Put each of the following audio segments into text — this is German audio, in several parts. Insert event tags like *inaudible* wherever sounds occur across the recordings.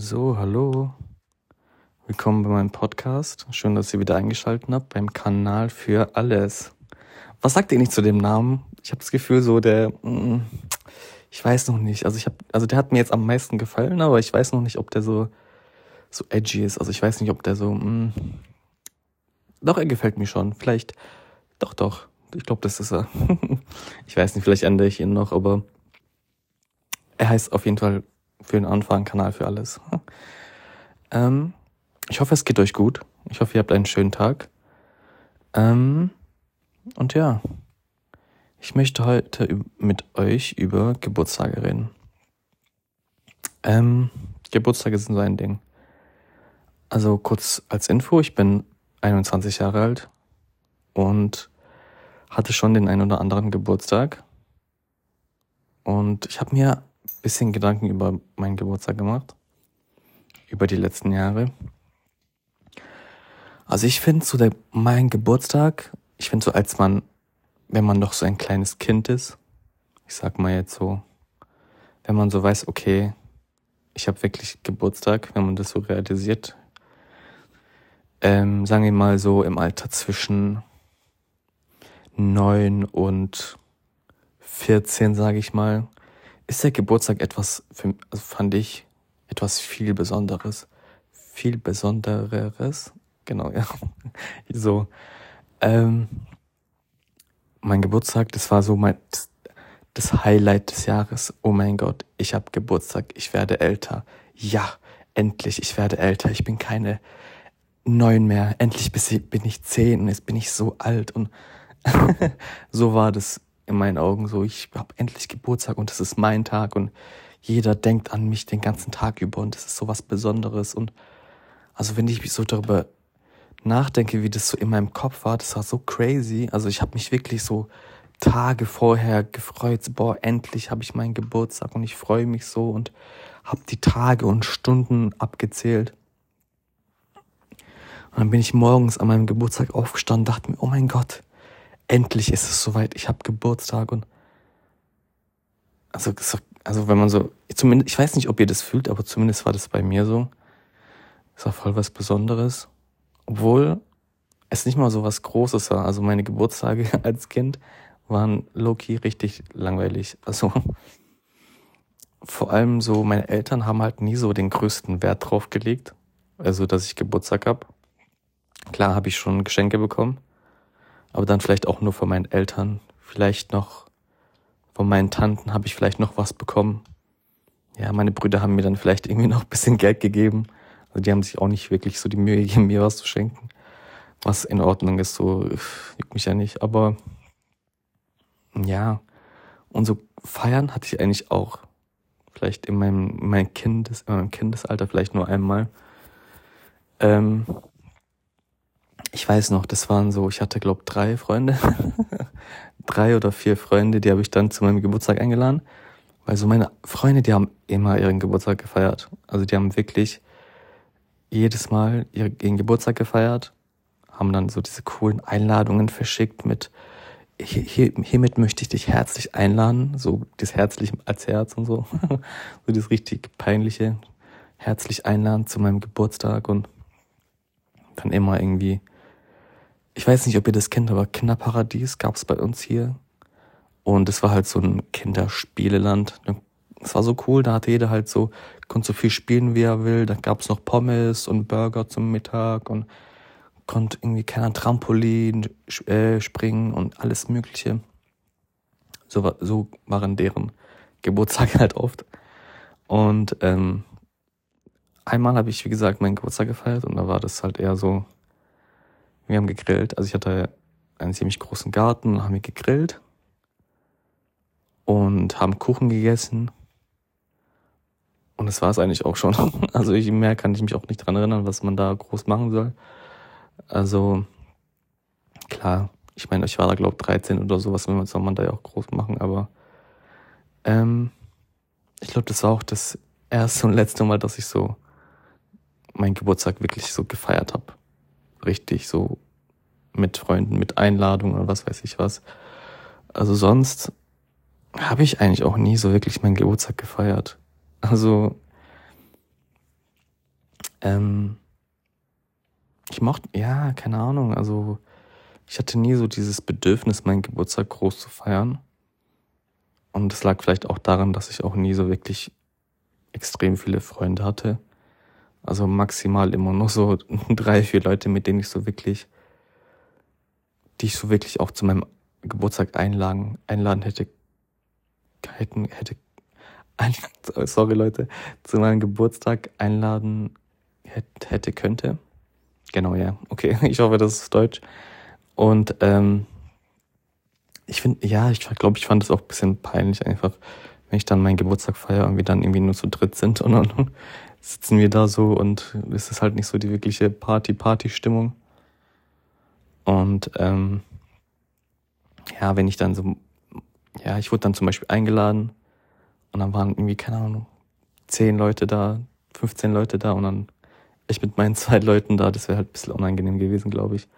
So, hallo. Willkommen bei meinem Podcast. Schön, dass ihr wieder eingeschaltet habt beim Kanal für alles. Was sagt ihr nicht zu dem Namen? Ich habe das Gefühl, so der, mm, ich weiß noch nicht. Also ich habe, also der hat mir jetzt am meisten gefallen, aber ich weiß noch nicht, ob der so so edgy ist. Also ich weiß nicht, ob der so. Mh. Doch, er gefällt mir schon. Vielleicht. Doch, doch. Ich glaube, das ist er. *laughs* ich weiß nicht, vielleicht ändere ich ihn noch, aber er heißt auf jeden Fall für den Anfang Kanal für alles. *laughs* ähm, ich hoffe, es geht euch gut. Ich hoffe, ihr habt einen schönen Tag. Ähm, und ja, ich möchte heute mit euch über Geburtstage reden. Ähm, Geburtstage sind so ein Ding. Also kurz als Info, ich bin 21 Jahre alt und hatte schon den ein oder anderen Geburtstag. Und ich habe mir bisschen Gedanken über meinen Geburtstag gemacht, über die letzten Jahre. Also ich finde so der, mein Geburtstag, ich finde so als man, wenn man doch so ein kleines Kind ist, ich sag mal jetzt so, wenn man so weiß, okay, ich habe wirklich Geburtstag, wenn man das so realisiert, ähm, sagen wir mal so im Alter zwischen neun und 14, sage ich mal, ist der Geburtstag etwas, für, also fand ich, etwas viel Besonderes. Viel Besondereres. Genau, *laughs* ja. so. Ähm, mein Geburtstag, das war so mein, das Highlight des Jahres. Oh mein Gott, ich habe Geburtstag, ich werde älter. Ja, endlich, ich werde älter. Ich bin keine neun mehr. Endlich bin ich zehn und jetzt bin ich so alt und *laughs* so war das in meinen Augen so. Ich habe endlich Geburtstag und es ist mein Tag und jeder denkt an mich den ganzen Tag über und es ist so was Besonderes und also wenn ich so darüber nachdenke, wie das so in meinem Kopf war, das war so crazy. Also ich habe mich wirklich so Tage vorher gefreut, boah, endlich habe ich meinen Geburtstag und ich freue mich so und habe die Tage und Stunden abgezählt. Und dann bin ich morgens an meinem Geburtstag aufgestanden, dachte mir, oh mein Gott, endlich ist es soweit, ich habe Geburtstag und also, also wenn man so, zumindest, ich weiß nicht, ob ihr das fühlt, aber zumindest war das bei mir so. Es war voll was Besonderes. Obwohl es nicht mal so was Großes war. Also meine Geburtstage *laughs* als Kind waren low-key richtig langweilig. Also vor allem so, meine Eltern haben halt nie so den größten Wert drauf gelegt. Also, dass ich Geburtstag hab. Klar habe ich schon Geschenke bekommen, aber dann vielleicht auch nur von meinen Eltern. Vielleicht noch von meinen Tanten habe ich vielleicht noch was bekommen. Ja, meine Brüder haben mir dann vielleicht irgendwie noch ein bisschen Geld gegeben. Also die haben sich auch nicht wirklich so die Mühe gegeben, mir was zu schenken. Was in Ordnung ist, so juckt mich ja nicht. Aber ja, und so feiern hatte ich eigentlich auch. Vielleicht in meinem, in meinem, Kindes, in meinem Kindesalter vielleicht nur einmal. Ähm, ich weiß noch, das waren so, ich hatte glaube drei Freunde, *laughs* drei oder vier Freunde, die habe ich dann zu meinem Geburtstag eingeladen, weil so meine Freunde, die haben immer ihren Geburtstag gefeiert. Also die haben wirklich jedes Mal ihren Geburtstag gefeiert, haben dann so diese coolen Einladungen verschickt mit hier, hier, hiermit möchte ich dich herzlich einladen, so das herzlich als Herz und so, *laughs* so das richtig peinliche herzlich einladen zu meinem Geburtstag und dann immer irgendwie ich weiß nicht, ob ihr das kennt, aber Kinderparadies gab es bei uns hier. Und es war halt so ein Kinderspieleland. Es war so cool, da hatte jeder halt so, konnte so viel spielen, wie er will. Da gab es noch Pommes und Burger zum Mittag und konnte irgendwie keiner Trampolin äh, springen und alles Mögliche. So, so waren deren Geburtstage halt oft. Und ähm, einmal habe ich, wie gesagt, meinen Geburtstag gefeiert und da war das halt eher so, wir haben gegrillt. Also ich hatte einen ziemlich großen Garten und haben wir gegrillt und haben Kuchen gegessen. Und das war es eigentlich auch schon. *laughs* Also ich, mehr kann ich mich auch nicht dran erinnern, was man da groß machen soll. Also klar, ich meine, ich war da glaube 13 oder sowas, man soll man da ja auch groß machen, aber ähm, ich glaube, das war auch das erste und letzte Mal, dass ich so meinen Geburtstag wirklich so gefeiert habe richtig so mit Freunden, mit Einladung oder was weiß ich was. Also sonst habe ich eigentlich auch nie so wirklich meinen Geburtstag gefeiert. Also Ähm, ich mochte, ja, keine Ahnung, also ich hatte nie so dieses Bedürfnis, meinen Geburtstag groß zu feiern. Und es lag vielleicht auch daran, dass ich auch nie so wirklich extrem viele Freunde hatte. Also maximal immer nur so *laughs* drei, vier Leute, mit denen ich so wirklich, die ich so wirklich auch zu meinem Geburtstag einladen, einladen hätte, hätten, hätte, *laughs* sorry Leute, zu meinem Geburtstag einladen hätte, hätte könnte. Genau, ja. Okay, *laughs* ich hoffe, das ist Deutsch. Und ähm, ich finde, ja, ich glaube, ich fand es auch ein bisschen peinlich einfach, wenn ich dann meinen Geburtstag feiere und wir dann irgendwie nur zu dritt sind und dann sitzen wir da so und es ist halt nicht so die wirkliche Party-Party-Stimmung. Und ähm, ja, wenn ich dann so, ja, ich wurde dann zum Beispiel eingeladen und dann waren irgendwie, keine Ahnung, zehn Leute da, 15 Leute da und dann ich mit meinen *laughs* zwei Leuten da, das wäre halt ein bisschen unangenehm gewesen, glaube ich.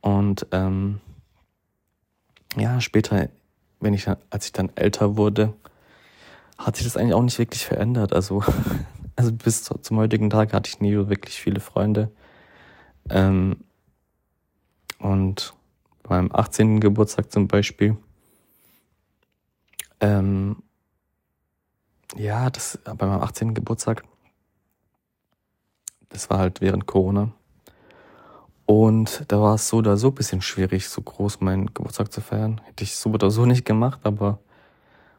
Und ähm, ja, später, wenn ich, als ich dann älter wurde, hat sich das eigentlich auch nicht wirklich verändert. Also, *laughs* also bis zum heutigen Tag hatte ich nie wirklich viele Freunde. Ähm, und beim 18. Geburtstag zum Beispiel, ähm, ja, das, bei meinem 18. Geburtstag, das war halt während Corona. Und da war es so oder so ein bisschen schwierig, so groß meinen Geburtstag zu feiern. Hätte ich so oder so nicht gemacht, aber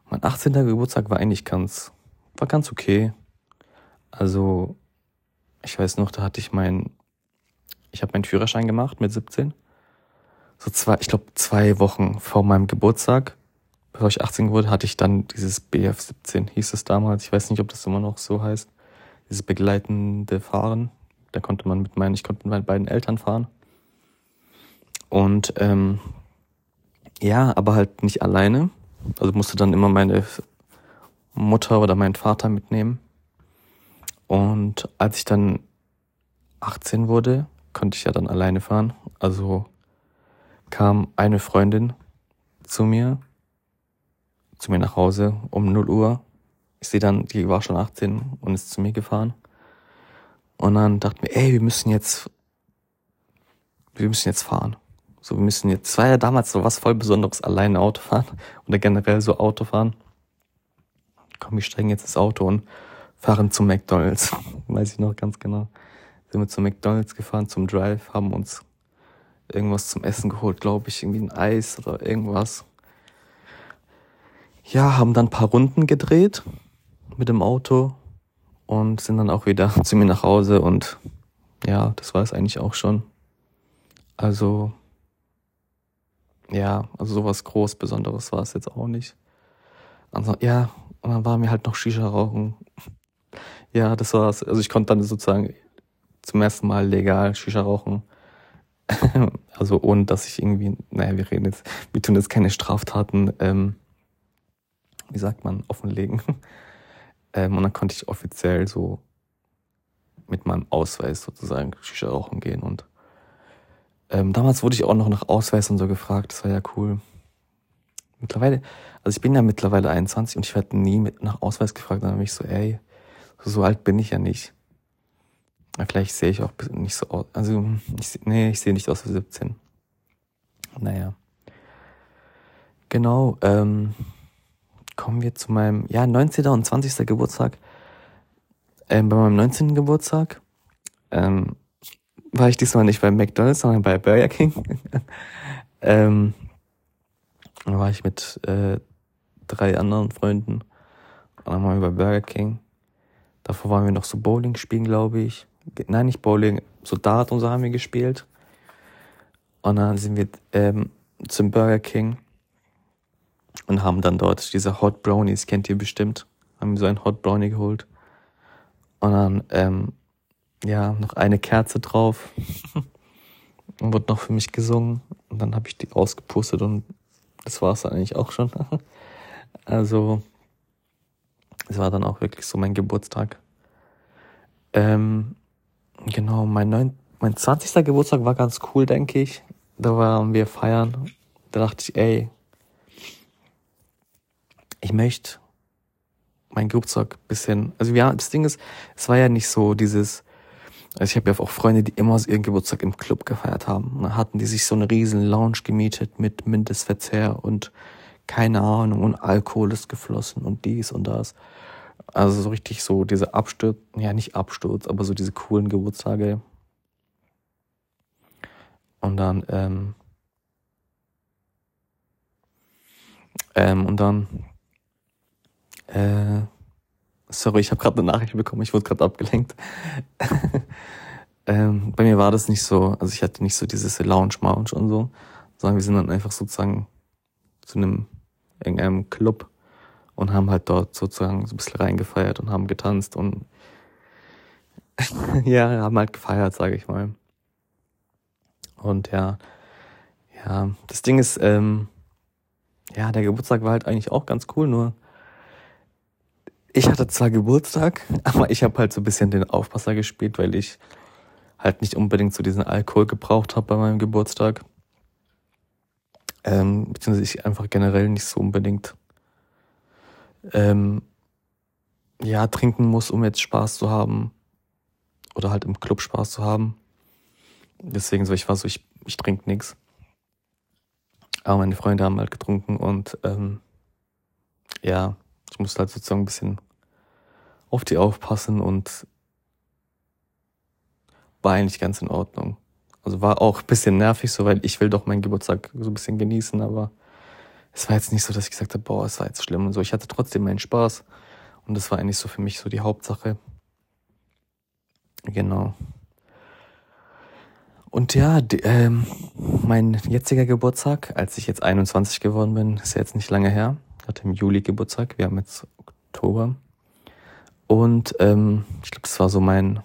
mein 18. Geburtstag war eigentlich ganz, war ganz okay. Also, ich weiß noch, da hatte ich mein, ich habe meinen Führerschein gemacht mit 17. So zwei, ich glaube zwei Wochen vor meinem Geburtstag, bevor ich 18 wurde, hatte ich dann dieses BF 17, hieß es damals. Ich weiß nicht, ob das immer noch so heißt. Dieses begleitende Fahren. Da konnte man mit meinen, ich konnte mit meinen beiden Eltern fahren. Und ähm, ja, aber halt nicht alleine. Also musste dann immer meine Mutter oder meinen Vater mitnehmen. Und als ich dann 18 wurde, konnte ich ja dann alleine fahren. Also kam eine Freundin zu mir, zu mir nach Hause um 0 Uhr. Ich sehe dann, die war schon 18 und ist zu mir gefahren. Und dann dachte mir, ey, wir müssen jetzt, wir müssen jetzt fahren. So, wir müssen jetzt, es war ja damals so was voll Besonderes, alleine Auto fahren *laughs* oder generell so Auto fahren. Komm, wir steigen jetzt ins Auto und fahren zum McDonalds. *laughs* Weiß ich noch ganz genau. Sind wir zum McDonalds gefahren, zum Drive, haben uns irgendwas zum Essen geholt, glaube ich, irgendwie ein Eis oder irgendwas. Ja, haben dann ein paar Runden gedreht mit dem Auto und sind dann auch wieder *laughs* zu mir nach Hause und ja, das war es eigentlich auch schon. Also ja, also sowas groß Besonderes war es jetzt auch nicht. Also, ja, und dann waren wir halt noch Shisha rauchen. *laughs* Ja, das war's. Also ich konnte dann sozusagen zum ersten Mal legal Shisha rauchen. *laughs* also ohne dass ich irgendwie, naja, wir reden jetzt, wir tun jetzt keine Straftaten, ähm, wie sagt man, offenlegen. Ähm, und dann konnte ich offiziell so mit meinem Ausweis sozusagen Shisha rauchen gehen. Und ähm, damals wurde ich auch noch nach Ausweis und so gefragt. Das war ja cool. Mittlerweile, also ich bin ja mittlerweile 21 und ich werde nie mit nach Ausweis gefragt. Dann habe ich so, ey, so alt bin ich ja nicht. Ja, vielleicht sehe ich auch nicht so aus. Also, ich, nee, ich sehe nicht aus wie 17. Naja. Genau, ähm, kommen wir zu meinem, ja, 19. und 20. Geburtstag. Ähm, bei meinem 19. Geburtstag ähm, war ich diesmal nicht bei McDonald's, sondern bei Burger King. *laughs* ähm, da war ich mit äh, drei anderen Freunden. Und dann waren wir bei Burger King. Davor waren wir noch so Bowling spielen, glaube ich. Nein, nicht Bowling, so Dart und so haben wir gespielt. Und dann sind wir ähm, zum Burger King und haben dann dort diese Hot Brownies, kennt ihr bestimmt, haben so ein Hot Brownie geholt. Und dann, ähm, ja, noch eine Kerze drauf. *laughs* und wurde noch für mich gesungen. Und dann habe ich die ausgepustet und das war es eigentlich auch schon. *laughs* also, es war dann auch wirklich so mein Geburtstag. Ähm, genau, mein, neun, mein 20. Geburtstag war ganz cool, denke ich. Da waren wir feiern. Da dachte ich, ey, ich möchte mein Geburtstag bisschen, also ja, das Ding ist, es war ja nicht so dieses, also ich habe ja auch Freunde, die immer ihren Geburtstag im Club gefeiert haben. Dann hatten die sich so eine riesen Lounge gemietet mit Mindestverzehr und keine Ahnung und Alkohol ist geflossen und dies und das. Also so richtig so diese Absturz, ja nicht Absturz, aber so diese coolen Geburtstage. Und dann, ähm, ähm, und dann, äh, sorry, ich habe gerade eine Nachricht bekommen, ich wurde gerade abgelenkt. *laughs* ähm, bei mir war das nicht so, also ich hatte nicht so dieses Lounge-Mounge und so, sondern wir sind dann einfach sozusagen zu einem irgendeinem Club und haben halt dort sozusagen so ein bisschen reingefeiert und haben getanzt und *laughs* ja, haben halt gefeiert, sage ich mal. Und ja, ja, das Ding ist, ähm, ja, der Geburtstag war halt eigentlich auch ganz cool, nur ich hatte zwar Geburtstag, aber ich habe halt so ein bisschen den Aufpasser gespielt, weil ich halt nicht unbedingt so diesen Alkohol gebraucht habe bei meinem Geburtstag. Ähm, beziehungsweise ich einfach generell nicht so unbedingt ähm, ja, trinken muss, um jetzt Spaß zu haben. Oder halt im Club Spaß zu haben. Deswegen so, ich war so, ich, ich trinke nix. Aber meine Freunde haben halt getrunken und ähm, ja, ich musste halt sozusagen ein bisschen auf die aufpassen und war eigentlich ganz in Ordnung. Also war auch ein bisschen nervig, so weil ich will doch meinen Geburtstag so ein bisschen genießen, aber es war jetzt nicht so, dass ich gesagt habe, boah, es war jetzt schlimm und so. Ich hatte trotzdem meinen Spaß und das war eigentlich so für mich so die Hauptsache. Genau. Und ja, die, ähm, mein jetziger Geburtstag, als ich jetzt 21 geworden bin, ist ja jetzt nicht lange her. Ich hatte im Juli Geburtstag, wir haben jetzt Oktober. Und ähm, ich glaube, das war so mein,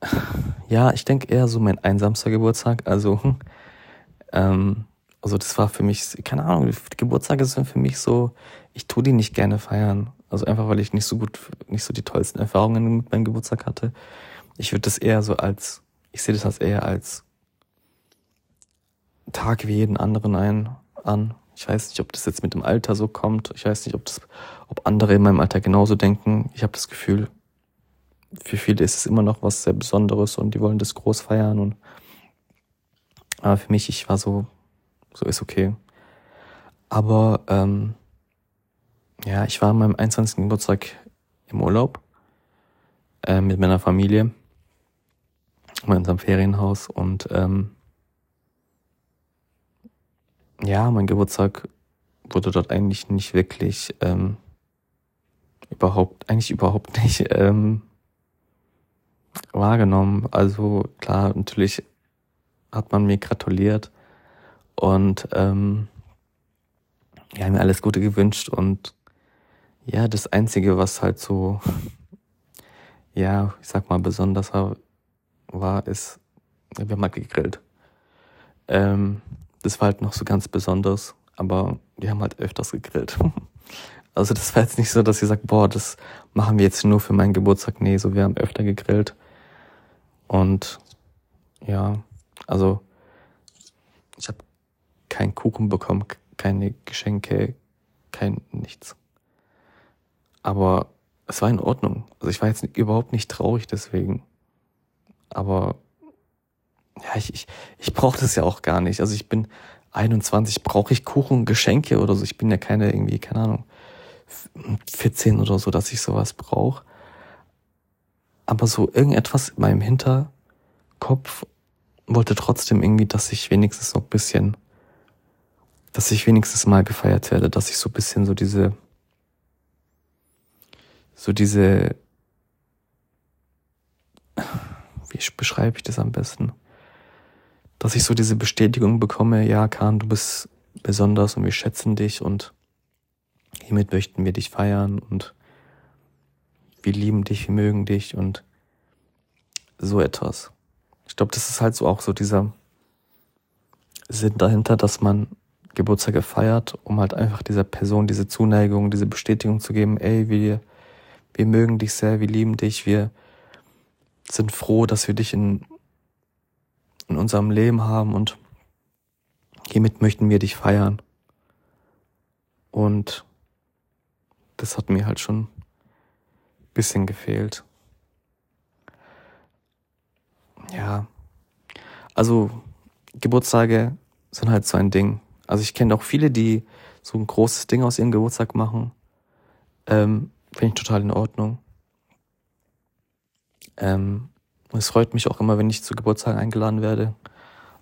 *laughs* ja, ich denke eher so mein einsamster Geburtstag. Also *laughs* ähm, also das war für mich, keine Ahnung, Geburtstage sind für mich so, ich tue die nicht gerne feiern. Also einfach, weil ich nicht so gut, nicht so die tollsten Erfahrungen mit meinem Geburtstag hatte. Ich würde das eher so als, ich sehe das als eher als Tag wie jeden anderen ein, an. Ich weiß nicht, ob das jetzt mit dem Alter so kommt. Ich weiß nicht, ob das, ob andere in meinem Alter genauso denken. Ich habe das Gefühl, für viele ist es immer noch was sehr Besonderes und die wollen das groß feiern und aber für mich, ich war so, so ist okay. Aber ähm, ja, ich war an meinem 21. Geburtstag im Urlaub äh, mit meiner Familie in unserem Ferienhaus und ähm, ja, mein Geburtstag wurde dort eigentlich nicht wirklich ähm, überhaupt, eigentlich überhaupt *laughs* nicht ähm, wahrgenommen. Also klar, natürlich hat man mir gratuliert und ähm, ja, mir alles Gute gewünscht und ja, das Einzige, was halt so, *laughs* ja, ich sag mal, besonders war, ist, wir haben halt gegrillt. Ähm, das war halt noch so ganz besonders, aber wir haben halt öfters gegrillt. *laughs* Also das war jetzt nicht so, dass ihr sagt, boah, das machen wir jetzt nur für meinen Geburtstag. Nee, so wir haben öfter gegrillt. Und ja, also ich habe keinen Kuchen bekommen, keine Geschenke, kein nichts. Aber es war in Ordnung. Also ich war jetzt überhaupt nicht traurig deswegen. Aber ja, ich, ich, ich brauche das ja auch gar nicht. Also ich bin 21, brauche ich Kuchen, Geschenke oder so. Ich bin ja keine irgendwie, keine Ahnung, 14 oder so, dass ich sowas brauche. Aber so irgendetwas in meinem Hinterkopf wollte trotzdem irgendwie, dass ich wenigstens so ein bisschen, dass ich wenigstens mal gefeiert werde, dass ich so ein bisschen so diese, so diese, wie beschreibe ich das am besten? Dass ich so diese Bestätigung bekomme, ja, Kahn, du bist besonders und wir schätzen dich und hiermit möchten wir dich feiern und wir lieben dich, wir mögen dich und so etwas. Ich glaube, das ist halt so auch so dieser Sinn dahinter, dass man Geburtstage feiert, um halt einfach dieser Person diese Zuneigung, diese Bestätigung zu geben, ey, wir, wir mögen dich sehr, wir lieben dich, wir sind froh, dass wir dich in, in unserem Leben haben und hiermit möchten wir dich feiern. Und das hat mir halt schon ein bisschen gefehlt. Ja, also Geburtstage sind halt so ein Ding. Also ich kenne auch viele, die so ein großes Ding aus ihrem Geburtstag machen. Ähm, Finde ich total in Ordnung. Ähm, es freut mich auch immer, wenn ich zu Geburtstagen eingeladen werde.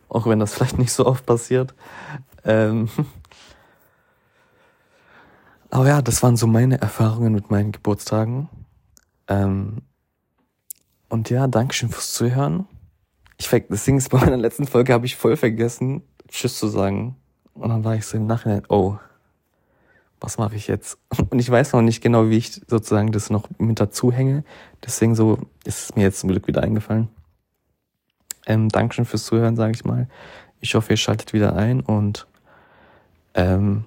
Auch wenn das *laughs* vielleicht nicht so oft passiert. Ähm *laughs* Aber ja, das waren so meine Erfahrungen mit meinen Geburtstagen. Ähm und ja, Dankeschön fürs Zuhören. Ich das Ding ist, bei meiner letzten Folge habe ich voll vergessen, Tschüss zu sagen. Und dann war ich so im Nachhinein, oh, was mache ich jetzt? *laughs* Und ich weiß noch nicht genau, wie ich sozusagen das noch mit dazu hänge. Deswegen so ist es mir jetzt zum Glück wieder eingefallen. Ähm, Dankeschön fürs Zuhören, sage ich mal. Ich hoffe, ihr schaltet wieder ein und ähm,